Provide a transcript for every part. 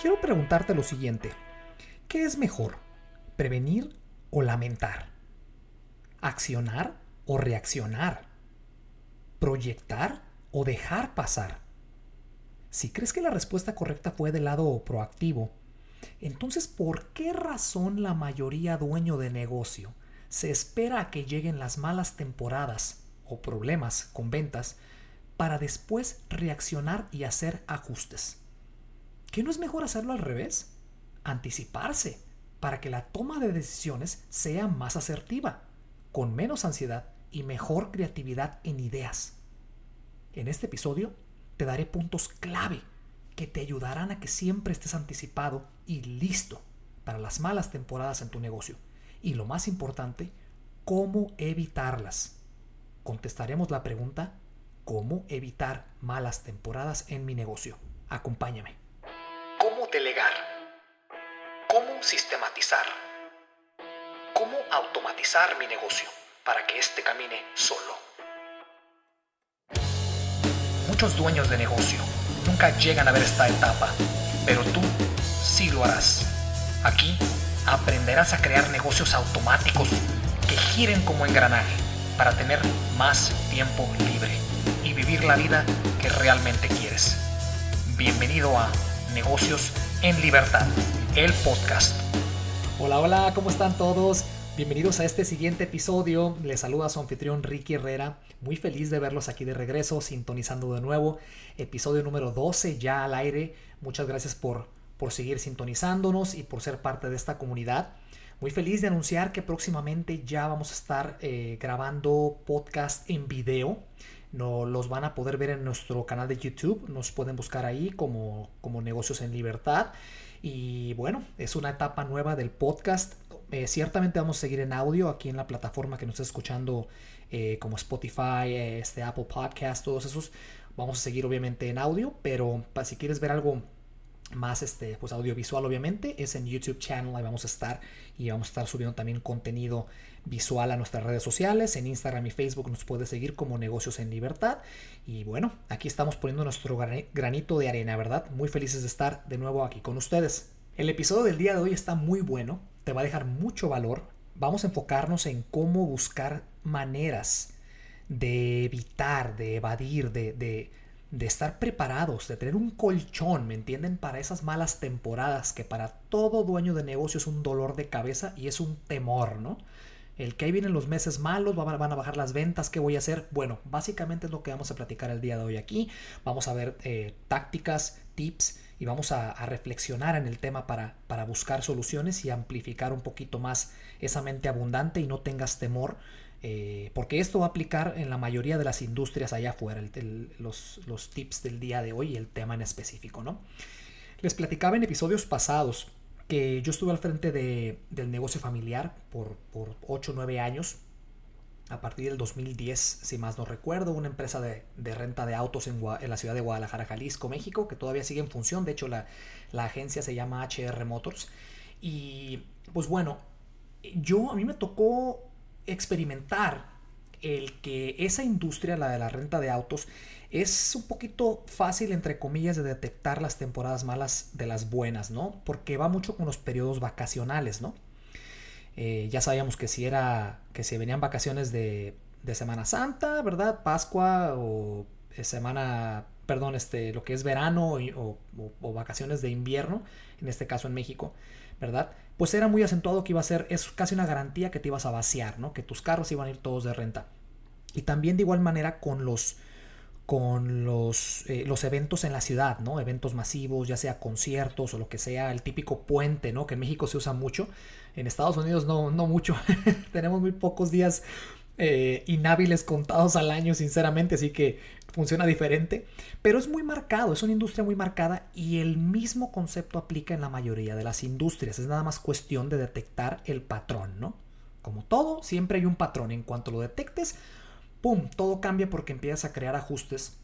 quiero preguntarte lo siguiente. ¿Qué es mejor? ¿Prevenir o lamentar? ¿Accionar o reaccionar? ¿Proyectar o dejar pasar? Si crees que la respuesta correcta fue del lado proactivo, entonces ¿por qué razón la mayoría dueño de negocio se espera a que lleguen las malas temporadas o problemas con ventas para después reaccionar y hacer ajustes? ¿Qué no es mejor hacerlo al revés? Anticiparse para que la toma de decisiones sea más asertiva, con menos ansiedad y mejor creatividad en ideas. En este episodio te daré puntos clave que te ayudarán a que siempre estés anticipado y listo para las malas temporadas en tu negocio. Y lo más importante, cómo evitarlas. Contestaremos la pregunta, ¿cómo evitar malas temporadas en mi negocio? Acompáñame. ¿Cómo delegar? ¿Cómo sistematizar? ¿Cómo automatizar mi negocio para que éste camine solo? Muchos dueños de negocio nunca llegan a ver esta etapa, pero tú sí lo harás. Aquí aprenderás a crear negocios automáticos que giren como engranaje para tener más tiempo libre y vivir la vida que realmente quieres. Bienvenido a Negocios en Libertad, el podcast. Hola, hola, ¿cómo están todos? Bienvenidos a este siguiente episodio. Les saluda su anfitrión Ricky Herrera. Muy feliz de verlos aquí de regreso, sintonizando de nuevo. Episodio número 12 ya al aire. Muchas gracias por, por seguir sintonizándonos y por ser parte de esta comunidad. Muy feliz de anunciar que próximamente ya vamos a estar eh, grabando podcast en video. No, los van a poder ver en nuestro canal de YouTube. Nos pueden buscar ahí como, como Negocios en Libertad. Y bueno, es una etapa nueva del podcast. Eh, ciertamente vamos a seguir en audio aquí en la plataforma que nos está escuchando eh, como Spotify, este, Apple Podcast, todos esos. Vamos a seguir obviamente en audio, pero si quieres ver algo más este pues audiovisual obviamente. Es en YouTube channel ahí vamos a estar y vamos a estar subiendo también contenido visual a nuestras redes sociales. En Instagram y Facebook nos puede seguir como negocios en libertad. Y bueno aquí estamos poniendo nuestro granito de arena verdad muy felices de estar de nuevo aquí con ustedes. El episodio del día de hoy está muy bueno te va a dejar mucho valor. Vamos a enfocarnos en cómo buscar maneras de evitar de evadir de de estar preparados, de tener un colchón, ¿me entienden? Para esas malas temporadas que para todo dueño de negocio es un dolor de cabeza y es un temor, ¿no? El que ahí vienen los meses malos, van a bajar las ventas, ¿qué voy a hacer? Bueno, básicamente es lo que vamos a platicar el día de hoy aquí. Vamos a ver eh, tácticas, tips y vamos a, a, reflexionar en el tema para, para buscar soluciones y amplificar un poquito más esa mente abundante y no tengas temor eh, porque esto va a aplicar en la mayoría de las industrias allá afuera, los, tips del día de hoy y el tema en específico, ¿no? Les platicaba en episodios pasados que yo estuve al frente del negocio familiar por, por 8 o 9 años, a partir del 2010, si más no recuerdo, una empresa de, renta de autos en, la ciudad de Guadalajara, Jalisco, México, que todavía sigue en función, de hecho la, la agencia se llama HR Motors. Y pues bueno, yo a mí me tocó experimentar el que esa industria, la de la renta de autos, es un poquito fácil, entre comillas, de detectar las temporadas malas de las buenas, ¿no? Porque va mucho con los periodos vacacionales, ¿no? Eh, ya sabíamos que si era, que si venían vacaciones de, de Semana Santa, ¿verdad? Pascua o eh, semana, perdón, este, lo que es verano o vacaciones de invierno, en este caso en México, ¿verdad? Pues era muy acentuado que iba a ser, es casi una garantía que te ibas a vaciar, ¿no? Que tus carros iban a ir todos de renta. Y también de igual manera con los con los, eh, los eventos en la ciudad, ¿no? Eventos masivos, ya sea conciertos o lo que sea, el típico puente, ¿no? Que en México se usa mucho, en Estados Unidos no, no mucho, tenemos muy pocos días eh, inhábiles contados al año, sinceramente, así que funciona diferente, pero es muy marcado, es una industria muy marcada y el mismo concepto aplica en la mayoría de las industrias, es nada más cuestión de detectar el patrón, ¿no? Como todo, siempre hay un patrón, en cuanto lo detectes, ¡pum!, todo cambia porque empiezas a crear ajustes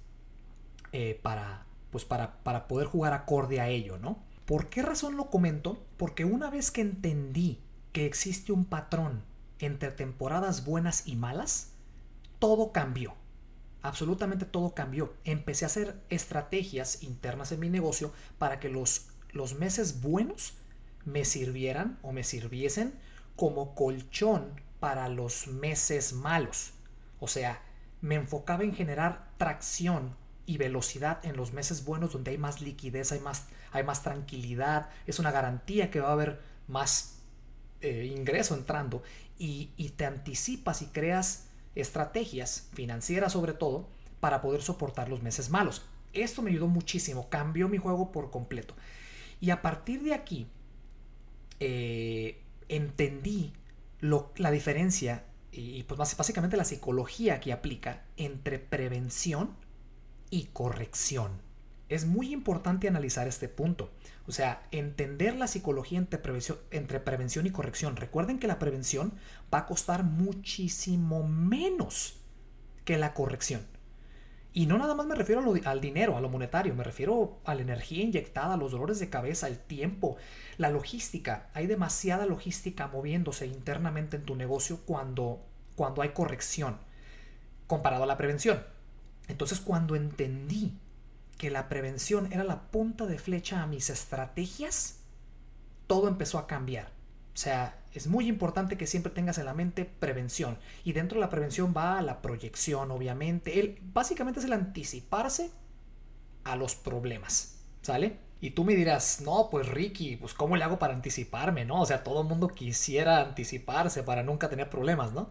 eh, para, pues para, para poder jugar acorde a ello, ¿no? ¿Por qué razón lo comento? Porque una vez que entendí que existe un patrón entre temporadas buenas y malas, todo cambió absolutamente todo cambió. Empecé a hacer estrategias internas en mi negocio para que los, los meses buenos me sirvieran o me sirviesen como colchón para los meses malos. O sea, me enfocaba en generar tracción y velocidad en los meses buenos donde hay más liquidez, hay más, hay más tranquilidad, es una garantía que va a haber más eh, ingreso entrando y, y te anticipas y creas estrategias financieras sobre todo para poder soportar los meses malos. Esto me ayudó muchísimo, cambió mi juego por completo. Y a partir de aquí, eh, entendí lo, la diferencia y pues básicamente la psicología que aplica entre prevención y corrección. Es muy importante analizar este punto. O sea, entender la psicología entre prevención, entre prevención y corrección. Recuerden que la prevención va a costar muchísimo menos que la corrección. Y no nada más me refiero al dinero, a lo monetario, me refiero a la energía inyectada, los dolores de cabeza, el tiempo, la logística. Hay demasiada logística moviéndose internamente en tu negocio cuando, cuando hay corrección, comparado a la prevención. Entonces cuando entendí que la prevención era la punta de flecha a mis estrategias, todo empezó a cambiar. O sea, es muy importante que siempre tengas en la mente prevención. Y dentro de la prevención va la proyección, obviamente. El, básicamente es el anticiparse a los problemas. ¿Sale? Y tú me dirás, no, pues Ricky, pues ¿cómo le hago para anticiparme? ¿No? O sea, todo el mundo quisiera anticiparse para nunca tener problemas, ¿no?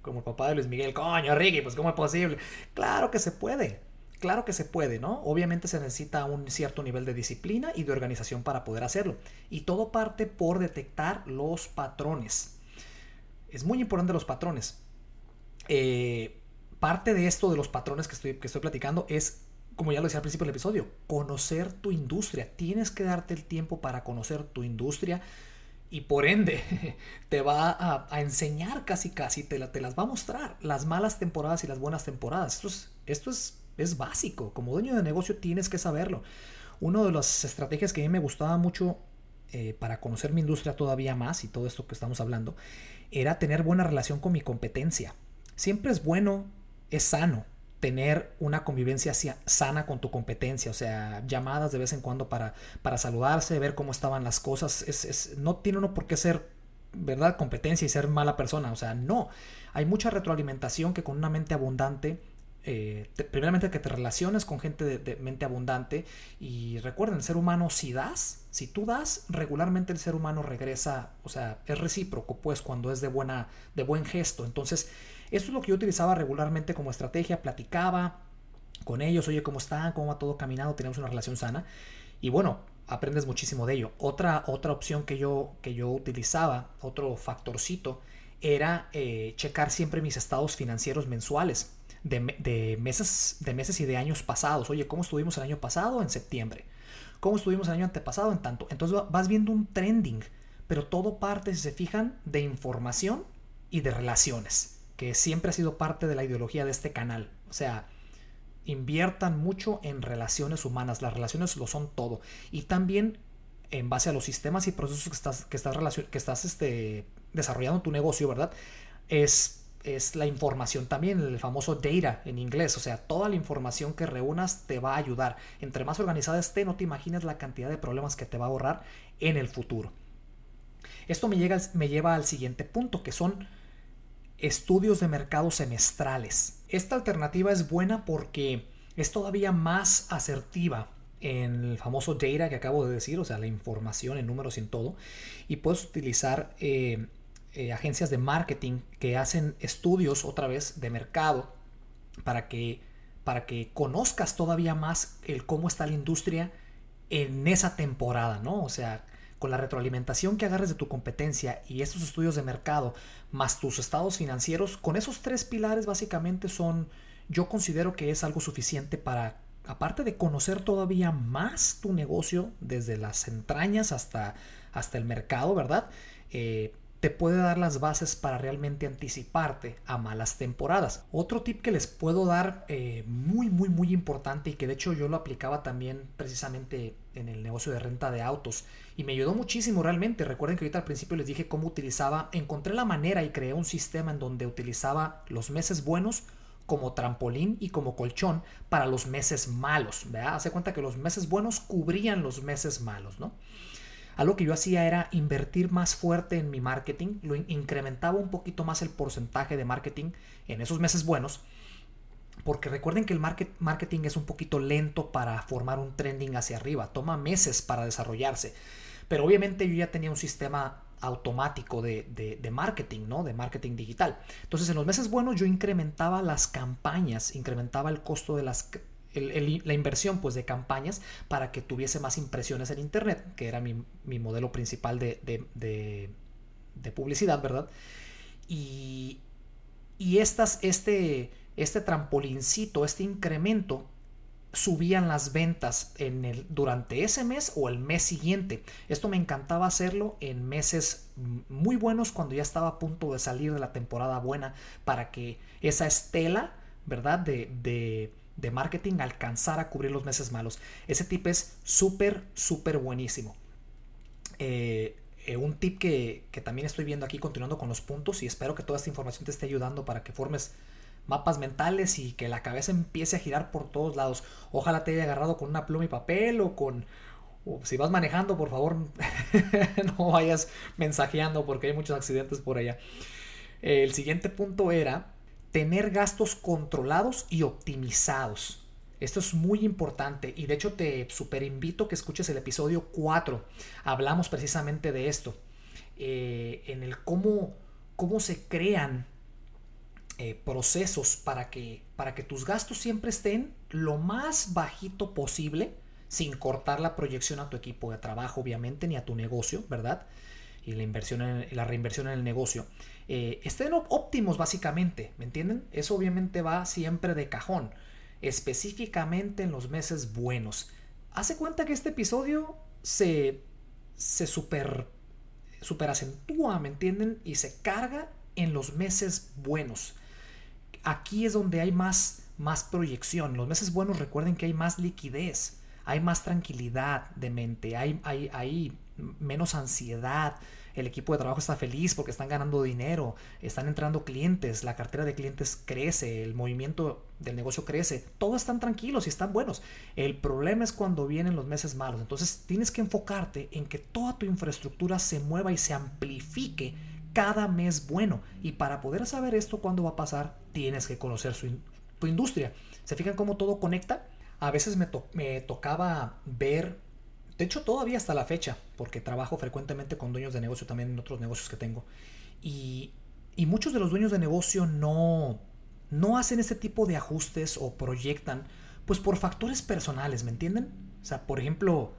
Como el papá de Luis Miguel, coño, Ricky, pues ¿cómo es posible? Claro que se puede. Claro que se puede, ¿no? Obviamente se necesita un cierto nivel de disciplina y de organización para poder hacerlo. Y todo parte por detectar los patrones. Es muy importante los patrones. Eh, parte de esto de los patrones que estoy, que estoy platicando es, como ya lo decía al principio del episodio, conocer tu industria. Tienes que darte el tiempo para conocer tu industria y por ende te va a, enseñar casi casi, te, te, las va a mostrar las malas temporadas y las buenas temporadas. Esto es, esto es es básico. Como dueño de negocio tienes que saberlo. Una de las estrategias que a mí me gustaba mucho eh, para conocer mi industria todavía más y todo esto que estamos hablando era tener buena relación con mi competencia. Siempre es bueno, es sano tener una convivencia sana con tu competencia, o sea, llamadas de vez en cuando para, para saludarse, ver cómo estaban las cosas. Es, no tiene uno por qué ser, ¿verdad?, competencia y ser mala persona, o sea, no. Hay mucha retroalimentación que con una mente abundante eh, primeramente que te relaciones con gente de, mente abundante y recuerden, el ser humano si das, si tú das, regularmente el ser humano regresa, o sea, es recíproco pues cuando es de buena, de buen gesto. Entonces, esto es lo que yo utilizaba regularmente como estrategia, platicaba con ellos, oye, ¿cómo están? ¿Cómo va todo caminado? Tenemos una relación sana. Y bueno, aprendes muchísimo de ello. Otra, otra opción que yo, que yo utilizaba, otro factorcito, era eh, checar siempre mis estados financieros mensuales de, meses, de meses y de años pasados. Oye, ¿cómo estuvimos el año pasado? En septiembre. ¿Cómo estuvimos el año antepasado? En tanto. Entonces vas viendo un trending, pero todo parte, si se fijan, de información y de relaciones, que siempre ha sido parte de la ideología de este canal. O sea, inviertan mucho en relaciones humanas. Las relaciones lo son todo. Y también en base a los sistemas y procesos que estás, que estás, que este, desarrollando tu negocio, ¿verdad? Es es la información también, el famoso data en inglés, o sea, toda la información que reúnas te va a ayudar. Entre más organizada esté, no te imaginas la cantidad de problemas que te va a ahorrar en el futuro. Esto me, llega, me lleva al siguiente punto, que son estudios de mercado semestrales. Esta alternativa es buena porque es todavía más asertiva en el famoso data que acabo de decir, o sea, la información en números y en todo, y puedes utilizar... Eh, eh, agencias de marketing que hacen estudios otra vez de mercado para que, para que conozcas todavía más el cómo está la industria en esa temporada, ¿no? O sea, con la retroalimentación que agarres de tu competencia y estos estudios de mercado, más tus estados financieros, con esos tres pilares básicamente son, yo considero que es algo suficiente para, aparte de conocer todavía más tu negocio, desde las entrañas hasta, hasta el mercado, ¿verdad? Eh, te puede dar las bases para realmente anticiparte a malas temporadas. Otro tip que les puedo dar eh, muy, muy, muy importante y que de hecho yo lo aplicaba también precisamente en el negocio de renta de autos y me ayudó muchísimo realmente. Recuerden que ahorita al principio les dije cómo utilizaba, encontré la manera y creé un sistema en donde utilizaba los meses buenos como trampolín y como colchón para los meses malos. ¿verdad? Hace cuenta que los meses buenos cubrían los meses malos, ¿no? Algo que yo hacía era invertir más fuerte en mi marketing, lo incrementaba un poquito más el porcentaje de marketing en esos meses buenos, porque recuerden que el marketing es un poquito lento para formar un trending hacia arriba, toma meses para desarrollarse, pero obviamente yo ya tenía un sistema automático de, marketing, ¿no? De marketing digital. Entonces, en los meses buenos yo incrementaba las campañas, incrementaba el costo de las la inversión pues de campañas para que tuviese más impresiones en internet, que era mi, modelo principal de, de, publicidad, ¿verdad? Y, y estas, este, este trampolincito, este incremento, subían las ventas en el, durante ese mes o el mes siguiente. Esto me encantaba hacerlo en meses muy buenos cuando ya estaba a punto de salir de la temporada buena para que esa estela, ¿verdad? De, de, de marketing alcanzara a cubrir los meses malos. Ese tip es súper, súper buenísimo. Eh, eh, un tip que, que también estoy viendo aquí continuando con los puntos y espero que toda esta información te esté ayudando para que formes mapas mentales y que la cabeza empiece a girar por todos lados. Ojalá te haya agarrado con una pluma y papel o con... si vas manejando, por favor, no vayas mensajeando porque hay muchos accidentes por allá. El siguiente punto era tener gastos controlados y optimizados. Esto es muy importante y de hecho te super invito que escuches el episodio 4. Hablamos precisamente de esto. Eh, en el cómo, cómo se crean eh, procesos para que, para que tus gastos siempre estén lo más bajito posible, sin cortar la proyección a tu equipo de trabajo, obviamente, ni a tu negocio, ¿verdad? Y la, inversión en, la reinversión en el negocio. Eh, estén óptimos, básicamente, ¿me entienden? Eso obviamente va siempre de cajón, específicamente en los meses buenos. Hace cuenta que este episodio se, se super, super acentúa, ¿me entienden? Y se carga en los meses buenos aquí es donde hay más, más proyección. Los meses buenos recuerden que hay más liquidez, hay más tranquilidad de mente, hay, hay, hay menos ansiedad. El equipo de trabajo está feliz porque están ganando dinero, están entrando clientes, la cartera de clientes crece, el movimiento del negocio crece, todos están tranquilos y están buenos. El problema es cuando vienen los meses malos. Entonces tienes que enfocarte en que toda tu infraestructura se mueva y se amplifique cada mes bueno. Y para poder saber esto cuándo va a pasar, tienes que conocer su tu industria. ¿Se fijan cómo todo conecta? A veces me, me tocaba ver, de hecho todavía hasta la fecha, porque trabajo frecuentemente con dueños de negocio también en otros negocios que tengo. Y, y muchos de los dueños de negocio no, no hacen ese tipo de ajustes o proyectan, pues por factores personales, ¿me entienden? O sea, por ejemplo,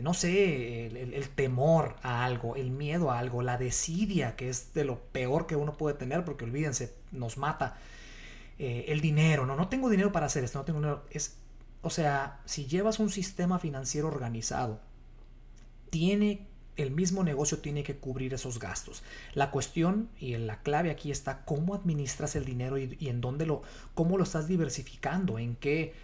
no sé, el, temor a algo, el miedo a algo, la desidia, que es de lo peor que uno puede tener, porque olvídense, nos mata. Eh, el dinero, no, no tengo dinero para hacer esto, no tengo dinero. Es, o sea, si llevas un sistema financiero organizado, tiene el mismo negocio tiene que cubrir esos gastos. La cuestión y la clave aquí está cómo administras el dinero y, en dónde lo, cómo lo estás diversificando, en qué,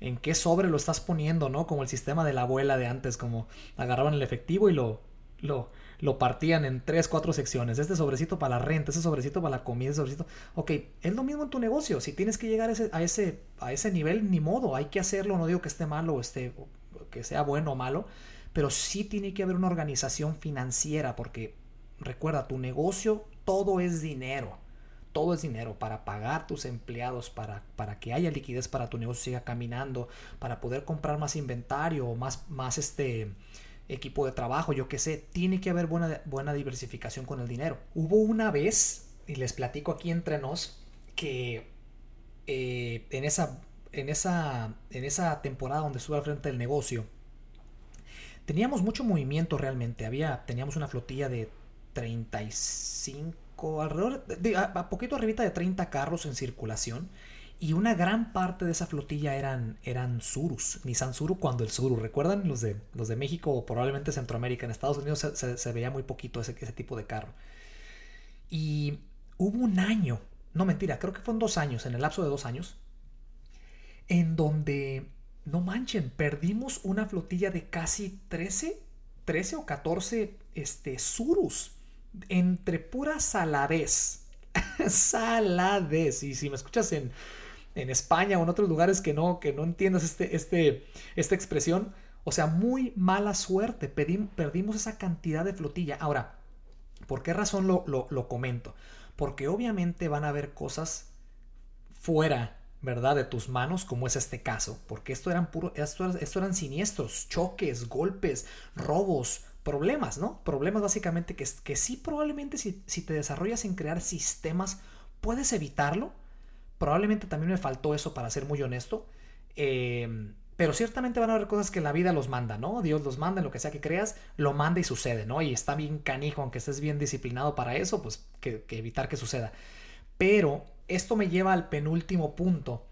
en qué sobre lo estás poniendo, ¿no? Como el sistema de la abuela de antes, como agarraban el efectivo y lo, lo, lo partían en tres, cuatro secciones. Este sobrecito para la renta, ese sobrecito para la comida, ese sobrecito. Ok, es lo mismo en tu negocio. Si tienes que llegar a ese, a ese, a ese nivel, ni modo, hay que hacerlo. No digo que esté malo o esté, que sea bueno o malo, pero sí tiene que haber una organización financiera porque recuerda, tu negocio, todo es dinero todo es dinero para pagar tus empleados, para, para que haya liquidez para tu negocio siga caminando, para poder comprar más inventario más, más este equipo de trabajo, yo qué sé, tiene que haber buena, buena diversificación con el dinero. Hubo una vez, y les platico aquí entre nos, que eh, en, esa, en, esa, en esa temporada donde estuve al frente del negocio, teníamos mucho movimiento realmente. Había, teníamos una flotilla de 35 alrededor de, a, poquito arribita de 30 carros en circulación y una gran parte de esa flotilla eran, eran Surus, Nissan Suru cuando el Suru, ¿recuerdan? Los de, los de México o probablemente Centroamérica, en Estados Unidos se, veía muy poquito ese, ese, tipo de carro. Y hubo un año, no mentira, creo que fueron dos años, en el lapso de dos años, en donde, no manchen, perdimos una flotilla de casi 13, 13 o 14 este, Surus entre pura saladez. saladez. Y si me escuchas en, en España o en otros lugares que no, que no entiendas este, este, esta expresión. O sea, muy mala suerte. perdimos esa cantidad de flotilla. Ahora, ¿por qué razón lo, lo comento? Porque obviamente van a haber cosas fuera ¿verdad? De tus manos, como es este caso, porque esto eran puro, esto, esto, eran siniestros, choques, golpes, robos, problemas, ¿no? Problemas básicamente que, que sí probablemente si, si te desarrollas en crear sistemas, puedes evitarlo. Probablemente también me faltó eso para ser muy honesto. Em, pero ciertamente van a haber cosas que la vida los manda, ¿no? Dios los manda, lo que sea que creas, lo manda y sucede, ¿no? Y está bien canijo, aunque estés bien disciplinado para eso, pues que, que evitar que suceda. Pero esto me lleva al penúltimo punto,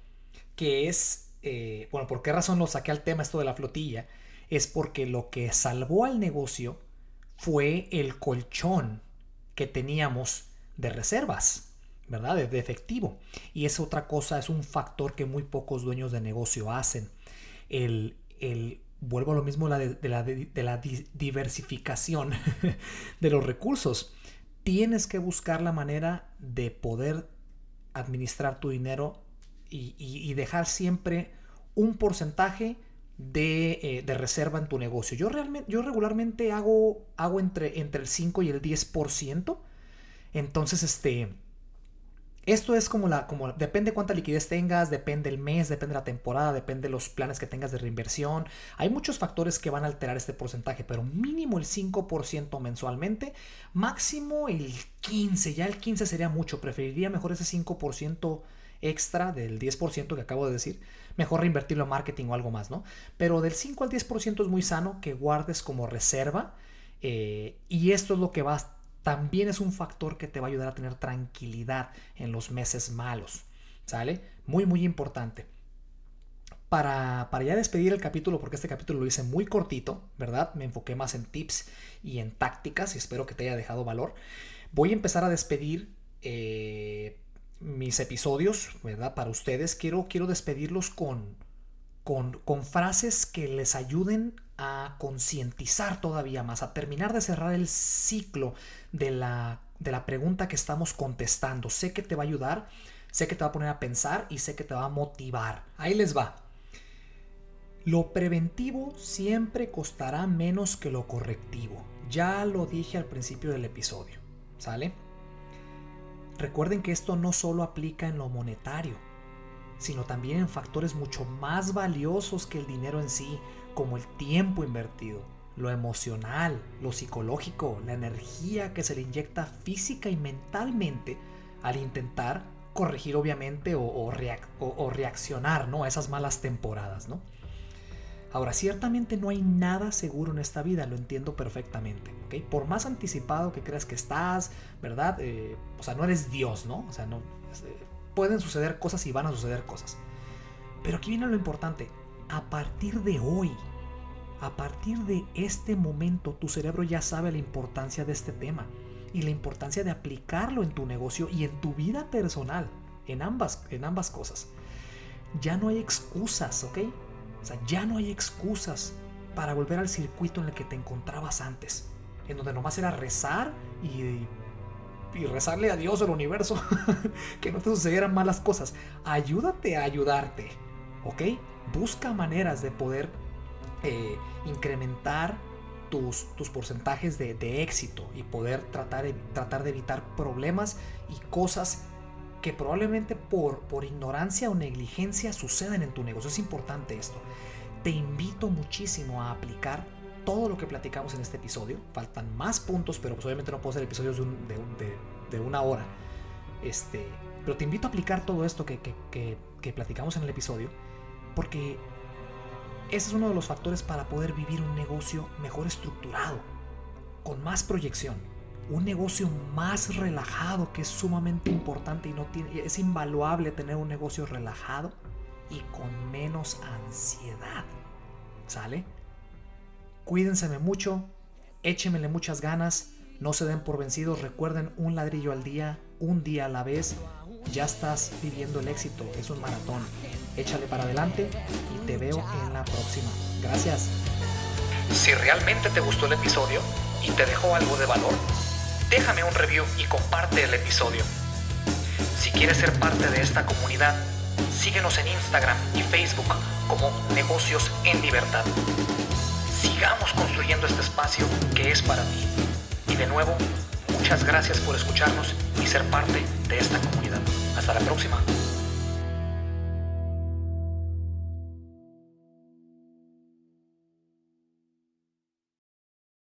que es, eh, bueno, ¿por qué razón lo saqué al tema esto de la flotilla? Es porque lo que salvó al negocio fue el colchón que teníamos de reservas, ¿verdad? De, efectivo. Y es otra cosa, es un factor que muy pocos dueños de negocio hacen. El, el vuelvo a lo mismo de, la, de la diversificación de los recursos. Tienes que buscar la manera de poder administrar tu dinero y, dejar siempre un porcentaje de, eh, reserva en tu negocio. Yo, realmente, yo regularmente hago, hago entre, entre el 5 y el 10%. Entonces, este, esto es como la, como depende cuánta liquidez tengas, depende el mes, depende la temporada, depende los planes que tengas de reinversión. Hay muchos factores que van a alterar este porcentaje, pero mínimo el 5% mensualmente, máximo el 15, ya el 15 sería mucho, preferiría mejor ese 5% extra del 10% que acabo de decir, mejor reinvertirlo en marketing o algo más, ¿no? Pero del 5 al 10% es muy sano que guardes como reserva eh, y esto es lo que va a también es un factor que te va a ayudar a tener tranquilidad en los meses malos. ¿Sale? Muy, muy importante. Para, para, ya despedir el capítulo, porque este capítulo lo hice muy cortito, ¿verdad? Me enfoqué más en tips y en tácticas y espero que te haya dejado valor. Voy a empezar a despedir eh, mis episodios, ¿verdad? Para ustedes. Quiero, quiero despedirlos con, con, con frases que les ayuden a concientizar todavía más, a terminar de cerrar el ciclo de la, de la pregunta que estamos contestando. Sé que te va a ayudar, sé que te va a poner a pensar y sé que te va a motivar. Ahí les va. Lo preventivo siempre costará menos que lo correctivo. Ya lo dije al principio del episodio. ¿Sale? Recuerden que esto no solo aplica en lo monetario, sino también en factores mucho más valiosos que el dinero en sí, como el tiempo invertido, lo emocional, lo psicológico, la energía que se le inyecta física y mentalmente al intentar corregir obviamente o, reaccionar ¿no? a esas malas temporadas. ¿no? Ahora, ciertamente no hay nada seguro en esta vida, lo entiendo perfectamente. ¿okay? Por más anticipado que creas que estás, ¿verdad? Eh, o sea, no eres Dios, ¿no? O sea, no, eh, pueden suceder cosas y van a suceder cosas. Pero aquí viene lo importante a partir de hoy, a partir de este momento, tu cerebro ya sabe la importancia de este tema y la importancia de aplicarlo en tu negocio y en tu vida personal, en ambas, en ambas cosas. Ya no hay excusas, ¿ok? O sea, ya no hay excusas para volver al circuito en el que te encontrabas antes, en donde nomás era rezar y, y rezarle a Dios, al universo, que no te sucedieran malas cosas. Ayúdate a ayudarte, ¿ok? Busca maneras de poder eh, incrementar tus, tus porcentajes de, éxito y poder tratar, tratar de evitar problemas y cosas que probablemente por, por ignorancia o negligencia sucedan en tu negocio. Es importante esto. Te invito muchísimo a aplicar todo lo que platicamos en este episodio. Faltan más puntos, pero pues obviamente no puedo hacer episodios de, una hora. Este, pero te invito a aplicar todo esto que, que platicamos en el episodio porque ese es uno de los factores para poder vivir un negocio mejor estructurado, con más proyección, un negocio más relajado que es sumamente importante y no es invaluable tener un negocio relajado y con menos ansiedad. ¿Sale? Cuídense mucho, échenmele muchas ganas, no se den por vencidos, recuerden un ladrillo al día, un día a la vez ya estás viviendo el éxito, es un maratón. Échale para adelante y te veo en la próxima. Gracias. Si realmente te gustó el episodio y te dejó algo de valor, déjame un review y comparte el episodio. Si quieres ser parte de esta comunidad, Síguenos en Instagram y Facebook como Negocios en Libertad. Sigamos construyendo este espacio que es para ti. Y de nuevo, muchas gracias por escucharnos y ser parte de esta comunidad. Hasta la próxima.